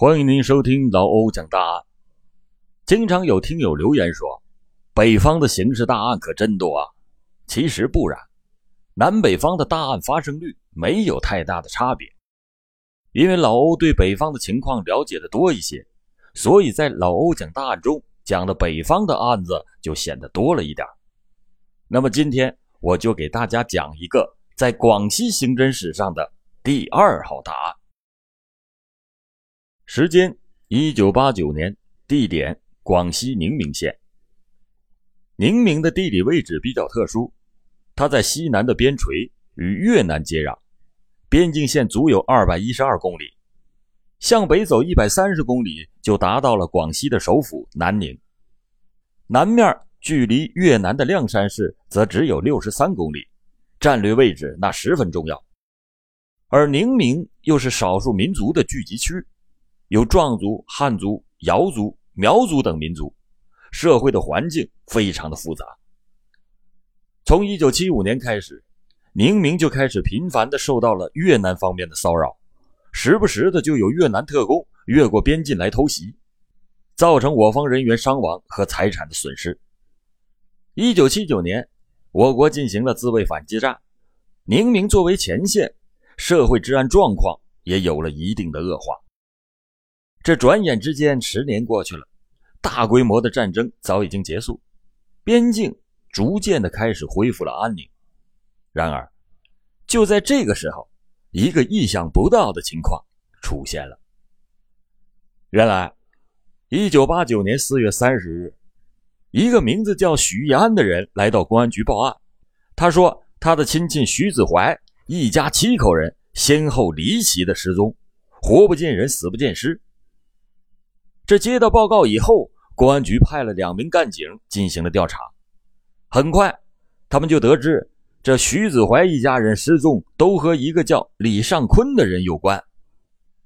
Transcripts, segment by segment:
欢迎您收听老欧讲大案。经常有听友留言说，北方的刑事大案可真多啊。其实不然，南北方的大案发生率没有太大的差别。因为老欧对北方的情况了解的多一些，所以在老欧讲大案中讲的北方的案子就显得多了一点。那么今天我就给大家讲一个在广西刑侦史上的第二号大案。时间：一九八九年，地点：广西宁明县。宁明的地理位置比较特殊，它在西南的边陲，与越南接壤，边境线足有二百一十二公里，向北走一百三十公里就达到了广西的首府南宁。南面距离越南的谅山市则只有六十三公里，战略位置那十分重要。而宁明又是少数民族的聚集区。有壮族、汉族、瑶族、苗族等民族，社会的环境非常的复杂。从一九七五年开始，宁明就开始频繁的受到了越南方面的骚扰，时不时的就有越南特工越过边境来偷袭，造成我方人员伤亡和财产的损失。一九七九年，我国进行了自卫反击战，宁明作为前线，社会治安状况也有了一定的恶化。这转眼之间，十年过去了，大规模的战争早已经结束，边境逐渐的开始恢复了安宁。然而，就在这个时候，一个意想不到的情况出现了。原来，一九八九年四月三十日，一个名字叫许义安的人来到公安局报案，他说他的亲戚徐子怀一家七口人先后离奇的失踪，活不见人，死不见尸。这接到报告以后，公安局派了两名干警进行了调查。很快，他们就得知这徐子怀一家人失踪都和一个叫李尚坤的人有关，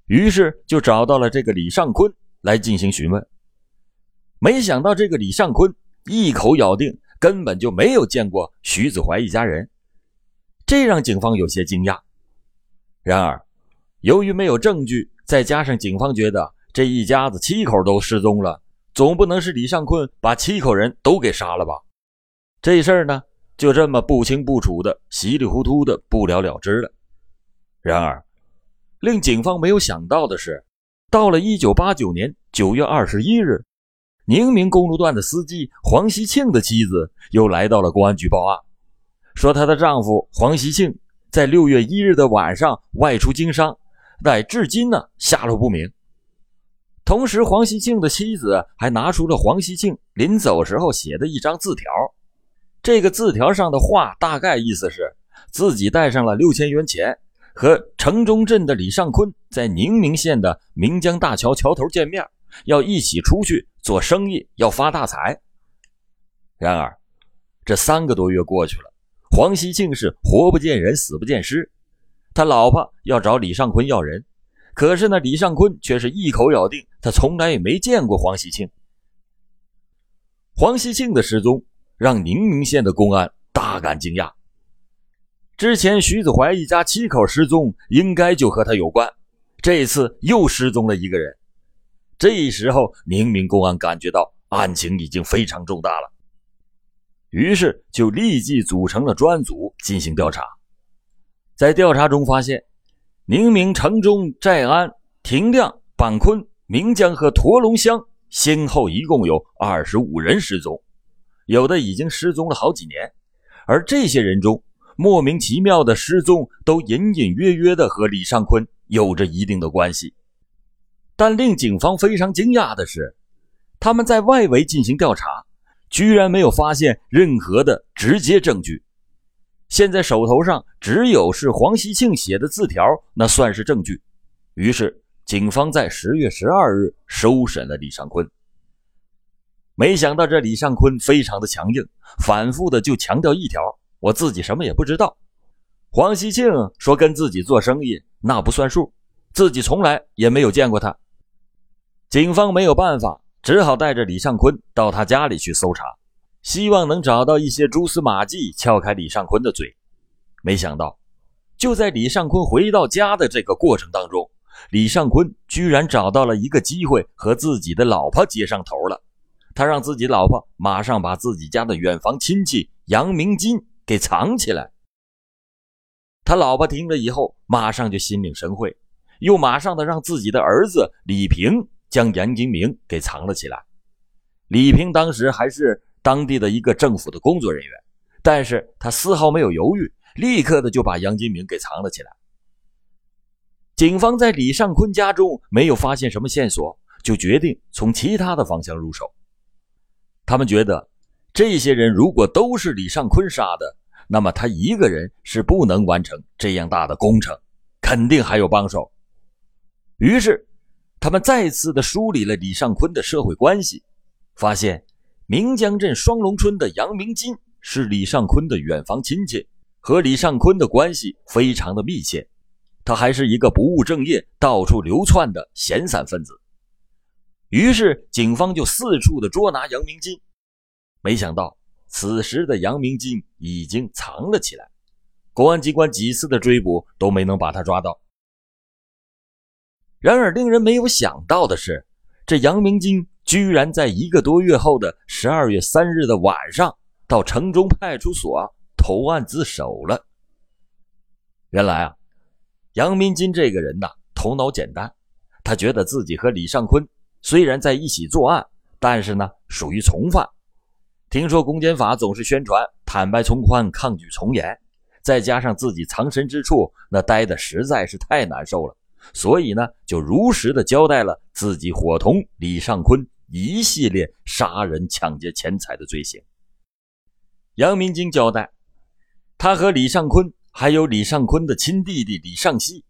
于是就找到了这个李尚坤来进行询问。没想到这个李尚坤一口咬定根本就没有见过徐子怀一家人，这让警方有些惊讶。然而，由于没有证据，再加上警方觉得。这一家子七口都失踪了，总不能是李尚坤把七口人都给杀了吧？这事儿呢，就这么不清不楚的、稀里糊涂的不了了之了。然而，令警方没有想到的是，到了一九八九年九月二十一日，宁明公路段的司机黄希庆的妻子又来到了公安局报案，说她的丈夫黄希庆在六月一日的晚上外出经商，乃至今呢下落不明。同时，黄希庆的妻子还拿出了黄希庆临走时候写的一张字条。这个字条上的话，大概意思是自己带上了六千元钱，和城中镇的李尚坤在宁明县的岷江大桥桥头见面，要一起出去做生意，要发大财。然而，这三个多月过去了，黄希庆是活不见人，死不见尸。他老婆要找李尚坤要人。可是那李尚坤却是一口咬定，他从来也没见过黄喜庆。黄喜庆的失踪让宁明县的公安大感惊讶。之前徐子怀一家七口失踪，应该就和他有关。这次又失踪了一个人，这时候宁明公安感觉到案情已经非常重大了，于是就立即组成了专案组进行调查。在调查中发现。宁明城中、寨安、亭亮、板坤、岷江和驼龙乡先后一共有二十五人失踪，有的已经失踪了好几年。而这些人中，莫名其妙的失踪都隐隐约约的和李尚坤有着一定的关系。但令警方非常惊讶的是，他们在外围进行调查，居然没有发现任何的直接证据。现在手头上只有是黄希庆写的字条，那算是证据。于是，警方在十月十二日收审了李尚坤。没想到这李尚坤非常的强硬，反复的就强调一条：我自己什么也不知道。黄希庆说跟自己做生意那不算数，自己从来也没有见过他。警方没有办法，只好带着李尚坤到他家里去搜查。希望能找到一些蛛丝马迹，撬开李尚坤的嘴。没想到，就在李尚坤回到家的这个过程当中，李尚坤居然找到了一个机会和自己的老婆接上头了。他让自己老婆马上把自己家的远房亲戚杨明金给藏起来。他老婆听了以后，马上就心领神会，又马上的让自己的儿子李平将杨金明给藏了起来。李平当时还是当地的一个政府的工作人员，但是他丝毫没有犹豫，立刻的就把杨金明给藏了起来。警方在李尚坤家中没有发现什么线索，就决定从其他的方向入手。他们觉得，这些人如果都是李尚坤杀的，那么他一个人是不能完成这样大的工程，肯定还有帮手。于是，他们再次的梳理了李尚坤的社会关系，发现明江镇双龙村的杨明金是李尚坤的远房亲戚，和李尚坤的关系非常的密切。他还是一个不务正业、到处流窜的闲散分子。于是，警方就四处的捉拿杨明金。没想到，此时的杨明金已经藏了起来，公安机关几次的追捕都没能把他抓到。然而，令人没有想到的是，这杨明金居然在一个多月后的十二月三日的晚上，到城中派出所投案自首了。原来啊。杨明金这个人呐，头脑简单，他觉得自己和李尚坤虽然在一起作案，但是呢，属于从犯。听说公检法总是宣传坦白从宽，抗拒从严，再加上自己藏身之处那待的实在是太难受了，所以呢，就如实的交代了自己伙同李尚坤一系列杀人、抢劫钱财的罪行。杨明金交代，他和李尚坤。还有李尚坤的亲弟弟李尚熙，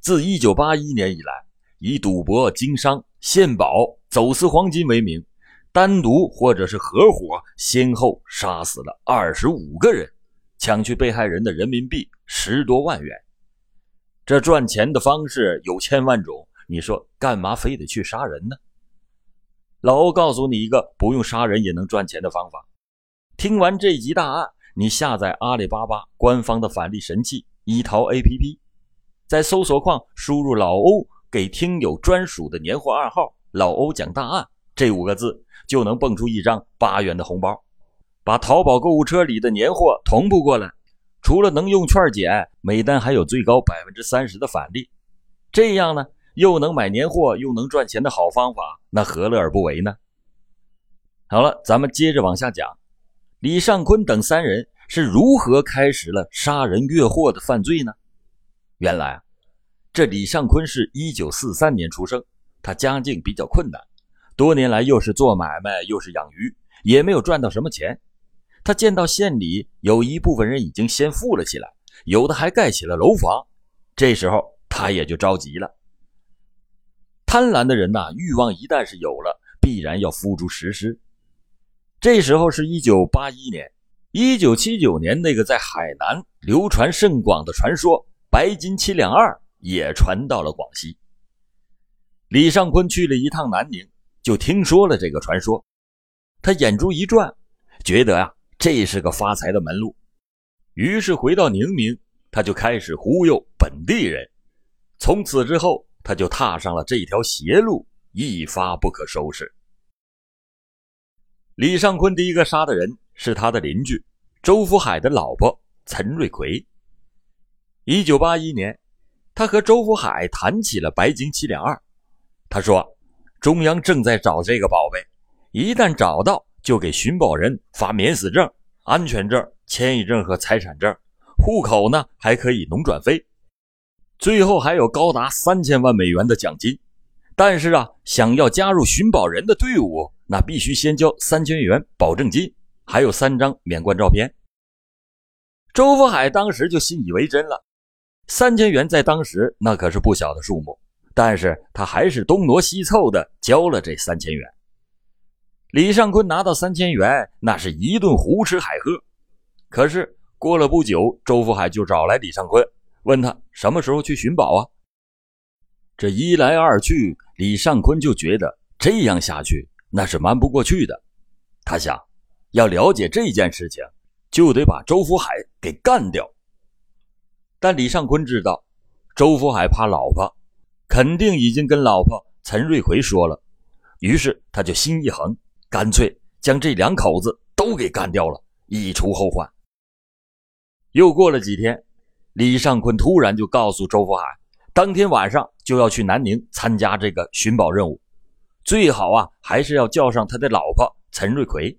自1981年以来，以赌博、经商、献宝、走私黄金为名，单独或者是合伙，先后杀死了25个人，抢去被害人的人民币十多万元。这赚钱的方式有千万种，你说干嘛非得去杀人呢？老欧告诉你一个不用杀人也能赚钱的方法。听完这集大案。你下载阿里巴巴官方的返利神器一淘 APP，在搜索框输入“老欧给听友专属的年货暗号”“老欧讲大案”这五个字，就能蹦出一张八元的红包，把淘宝购物车里的年货同步过来。除了能用券减，每单还有最高百分之三十的返利。这样呢，又能买年货又能赚钱的好方法，那何乐而不为呢？好了，咱们接着往下讲。李尚坤等三人是如何开始了杀人越货的犯罪呢？原来啊，这李尚坤是一九四三年出生，他家境比较困难，多年来又是做买卖又是养鱼，也没有赚到什么钱。他见到县里有一部分人已经先富了起来，有的还盖起了楼房，这时候他也就着急了。贪婪的人呐，欲望一旦是有了，必然要付诸实施。这时候是一九八一年，一九七九年那个在海南流传甚广的传说“白金七两二”也传到了广西。李尚坤去了一趟南宁，就听说了这个传说，他眼珠一转，觉得呀这是个发财的门路，于是回到宁明，他就开始忽悠本地人。从此之后，他就踏上了这条邪路，一发不可收拾。李尚坤第一个杀的人是他的邻居周福海的老婆陈瑞奎。一九八一年，他和周福海谈起了白金七两二。他说：“中央正在找这个宝贝，一旦找到，就给寻宝人发免死证、安全证、迁移证和财产证，户口呢还可以农转非，最后还有高达三千万美元的奖金。但是啊，想要加入寻宝人的队伍。”那必须先交三千元保证金，还有三张免冠照片。周福海当时就信以为真了，三千元在当时那可是不小的数目，但是他还是东挪西凑的交了这三千元。李尚坤拿到三千元，那是一顿胡吃海喝。可是过了不久，周福海就找来李尚坤，问他什么时候去寻宝啊？这一来二去，李尚坤就觉得这样下去。那是瞒不过去的，他想要了解这件事情，就得把周福海给干掉。但李尚坤知道，周福海怕老婆，肯定已经跟老婆陈瑞奎说了。于是他就心一横，干脆将这两口子都给干掉了，以除后患。又过了几天，李尚坤突然就告诉周福海，当天晚上就要去南宁参加这个寻宝任务，最好啊还是要叫上他的老婆陈瑞奎。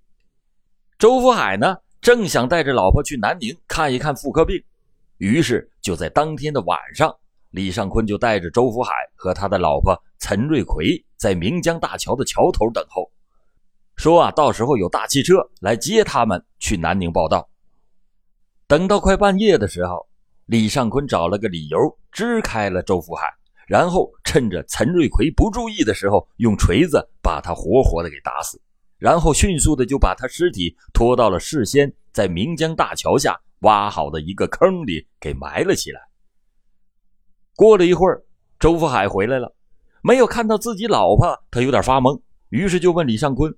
周福海呢，正想带着老婆去南宁看一看妇科病，于是就在当天的晚上，李尚坤就带着周福海和他的老婆陈瑞奎在岷江大桥的桥头等候，说啊，到时候有大汽车来接他们去南宁报道。等到快半夜的时候，李尚坤找了个理由支开了周福海，然后趁着陈瑞奎不注意的时候，用锤子把他活活的给打死，然后迅速的就把他尸体拖到了事先在岷江大桥下挖好的一个坑里给埋了起来。过了一会儿，周福海回来了，没有看到自己老婆，他有点发懵，于是就问李尚坤。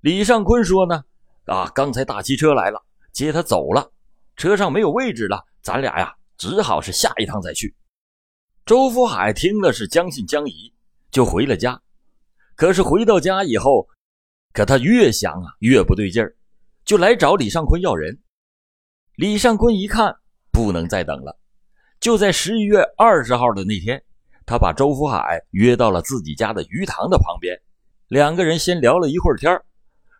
李尚坤说呢：“啊，刚才大汽车来了，接他走了。”车上没有位置了，咱俩呀，只好是下一趟再去。周福海听了是将信将疑，就回了家。可是回到家以后，可他越想啊越不对劲儿，就来找李尚坤要人。李尚坤一看不能再等了，就在十一月二十号的那天，他把周福海约到了自己家的鱼塘的旁边，两个人先聊了一会儿天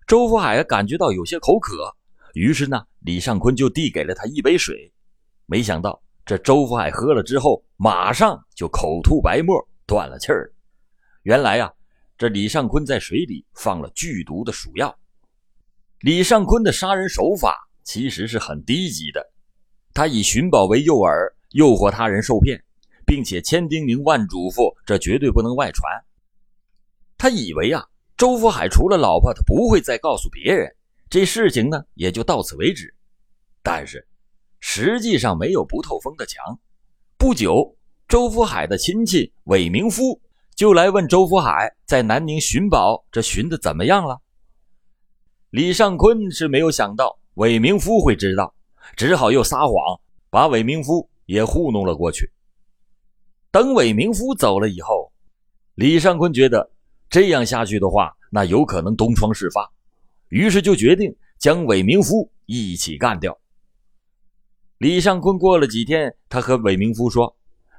周福海感觉到有些口渴。于是呢，李尚坤就递给了他一杯水，没想到这周福海喝了之后，马上就口吐白沫，断了气儿。原来呀，这李尚坤在水里放了剧毒的鼠药。李尚坤的杀人手法其实是很低级的，他以寻宝为诱饵，诱惑他人受骗，并且千叮咛万嘱咐，这绝对不能外传。他以为啊，周福海除了老婆，他不会再告诉别人。这事情呢，也就到此为止。但是，实际上没有不透风的墙。不久，周福海的亲戚韦明夫就来问周福海在南宁寻宝，这寻的怎么样了？李尚坤是没有想到韦明夫会知道，只好又撒谎，把韦明夫也糊弄了过去。等韦明夫走了以后，李尚坤觉得这样下去的话，那有可能东窗事发。于是就决定将韦明夫一起干掉。李尚坤过了几天，他和韦明夫说，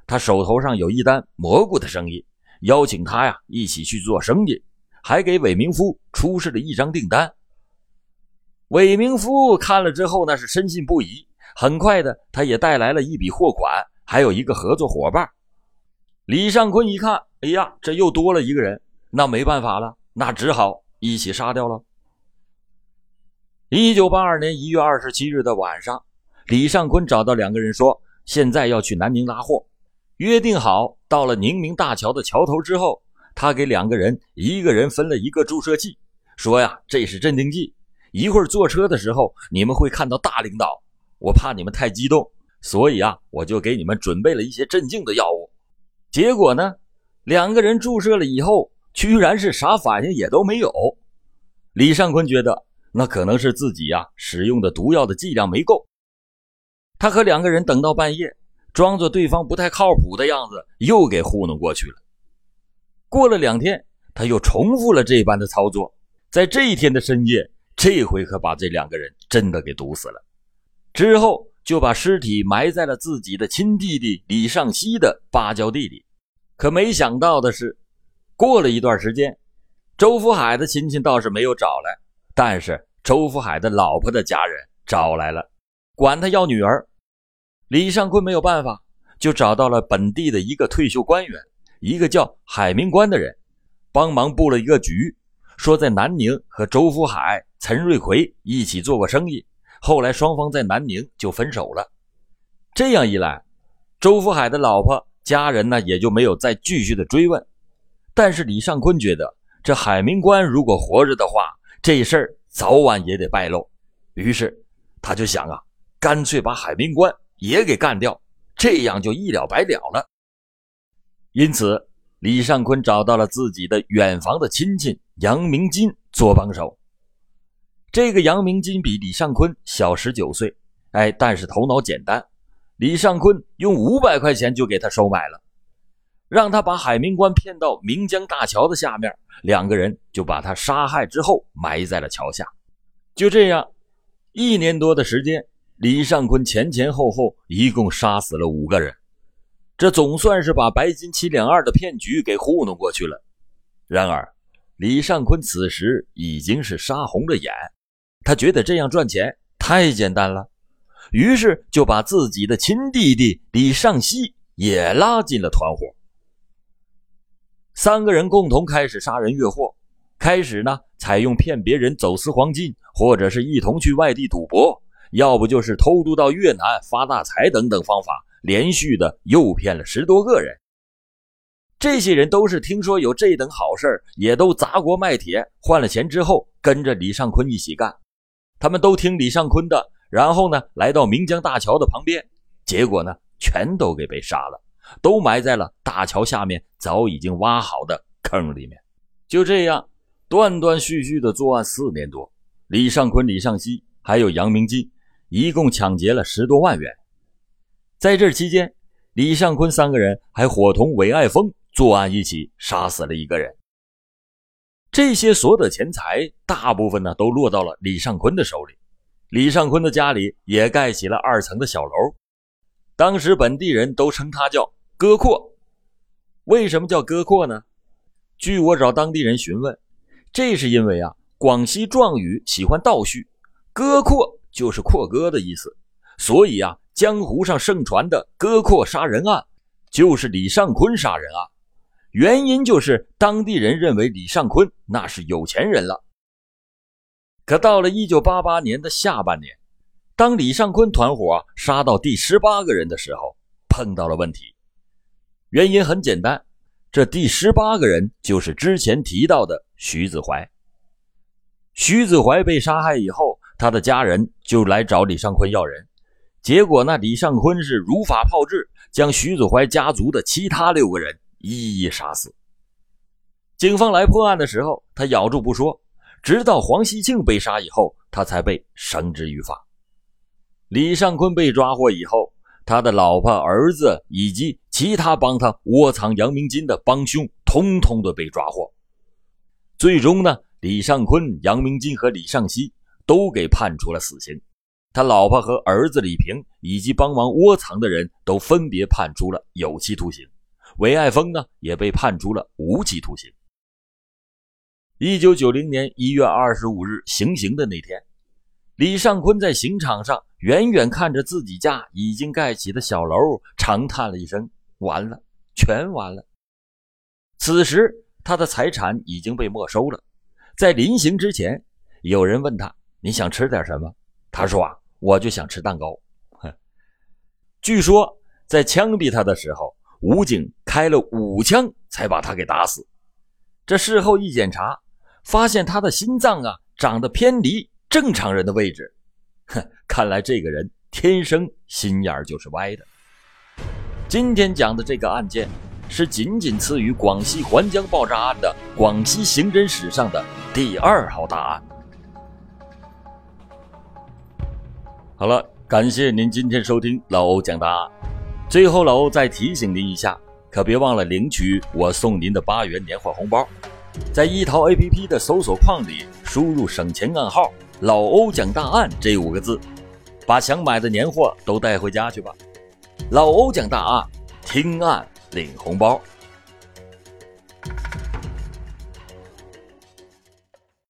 他手头上有一单蘑菇的生意，邀请他呀一起去做生意，还给韦明夫出示了一张订单。韦明夫看了之后，那是深信不疑。很快的，他也带来了一笔货款，还有一个合作伙伴。李尚坤一看，哎呀，这又多了一个人，那没办法了，那只好一起杀掉了。一九八二年一月二十七日的晚上，李尚坤找到两个人说：“现在要去南宁拉货，约定好到了宁明大桥的桥头之后，他给两个人一个人分了一个注射器，说呀，这是镇定剂。一会儿坐车的时候，你们会看到大领导，我怕你们太激动，所以啊，我就给你们准备了一些镇静的药物。结果呢，两个人注射了以后，居然是啥反应也都没有。李尚坤觉得。”那可能是自己呀使用的毒药的剂量没够。他和两个人等到半夜，装作对方不太靠谱的样子，又给糊弄过去了。过了两天，他又重复了这般的操作，在这一天的深夜，这回可把这两个人真的给毒死了。之后就把尸体埋在了自己的亲弟弟李尚熙的芭蕉地里。可没想到的是，过了一段时间，周福海的亲戚倒是没有找来。但是周福海的老婆的家人找来了，管他要女儿。李尚坤没有办法，就找到了本地的一个退休官员，一个叫海明官的人，帮忙布了一个局，说在南宁和周福海、陈瑞奎一起做过生意，后来双方在南宁就分手了。这样一来，周福海的老婆家人呢也就没有再继续的追问。但是李尚坤觉得，这海明官如果活着的话，这事儿早晚也得败露，于是他就想啊，干脆把海明官也给干掉，这样就一了百了了。因此，李尚坤找到了自己的远房的亲戚杨明金做帮手。这个杨明金比李尚坤小十九岁，哎，但是头脑简单。李尚坤用五百块钱就给他收买了。让他把海明官骗到岷江大桥的下面，两个人就把他杀害之后埋在了桥下。就这样，一年多的时间，李尚坤前前后后一共杀死了五个人，这总算是把白金七两二的骗局给糊弄过去了。然而，李尚坤此时已经是杀红了眼，他觉得这样赚钱太简单了，于是就把自己的亲弟弟李尚熙也拉进了团伙。三个人共同开始杀人越货，开始呢，采用骗别人走私黄金，或者是一同去外地赌博，要不就是偷渡到越南发大财等等方法，连续的诱骗了十多个人。这些人都是听说有这等好事也都砸锅卖铁换了钱之后，跟着李尚坤一起干。他们都听李尚坤的，然后呢，来到岷江大桥的旁边，结果呢，全都给被杀了，都埋在了大桥下面早已经挖好的坑里面。就这样，断断续续的作案四年多，李尚坤、李尚熙还有杨明金，一共抢劫了十多万元。在这期间，李尚坤三个人还伙同韦爱峰。作案一起杀死了一个人，这些所得钱财大部分呢都落到了李尚坤的手里。李尚坤的家里也盖起了二层的小楼，当时本地人都称他叫“哥阔”。为什么叫哥阔呢？据我找当地人询问，这是因为啊，广西壮语喜欢倒叙，“哥阔”就是阔哥的意思，所以啊，江湖上盛传的哥阔杀人案就是李尚坤杀人案。原因就是当地人认为李尚坤那是有钱人了。可到了一九八八年的下半年，当李尚坤团伙杀到第十八个人的时候，碰到了问题。原因很简单，这第十八个人就是之前提到的徐子怀。徐子怀被杀害以后，他的家人就来找李尚坤要人，结果那李尚坤是如法炮制，将徐子怀家族的其他六个人。一一杀死。警方来破案的时候，他咬住不说，直到黄西庆被杀以后，他才被绳之于法。李尚坤被抓获以后，他的老婆、儿子以及其他帮他窝藏杨明金的帮凶，通通都被抓获。最终呢，李尚坤、杨明金和李尚熙都给判处了死刑，他老婆和儿子李平以及帮忙窝藏的人都分别判处了有期徒刑。韦爱峰呢，也被判处了无期徒刑。一九九零年一月二十五日行刑的那天，李尚坤在刑场上远远看着自己家已经盖起的小楼，长叹了一声：“完了，全完了。”此时，他的财产已经被没收了。在临行之前，有人问他：“你想吃点什么？”他说：“啊，我就想吃蛋糕。”哼。据说，在枪毙他的时候。武警开了五枪才把他给打死。这事后一检查，发现他的心脏啊长得偏离正常人的位置。哼，看来这个人天生心眼就是歪的。今天讲的这个案件，是仅仅次于广西环江爆炸案的广西刑侦史上的第二号大案。好了，感谢您今天收听老欧讲大案。最后，老欧再提醒您一下，可别忘了领取我送您的八元年货红包。在一淘 APP 的搜索框里输入省钱暗号“老欧讲大案”这五个字，把想买的年货都带回家去吧。老欧讲大案，听案领红包。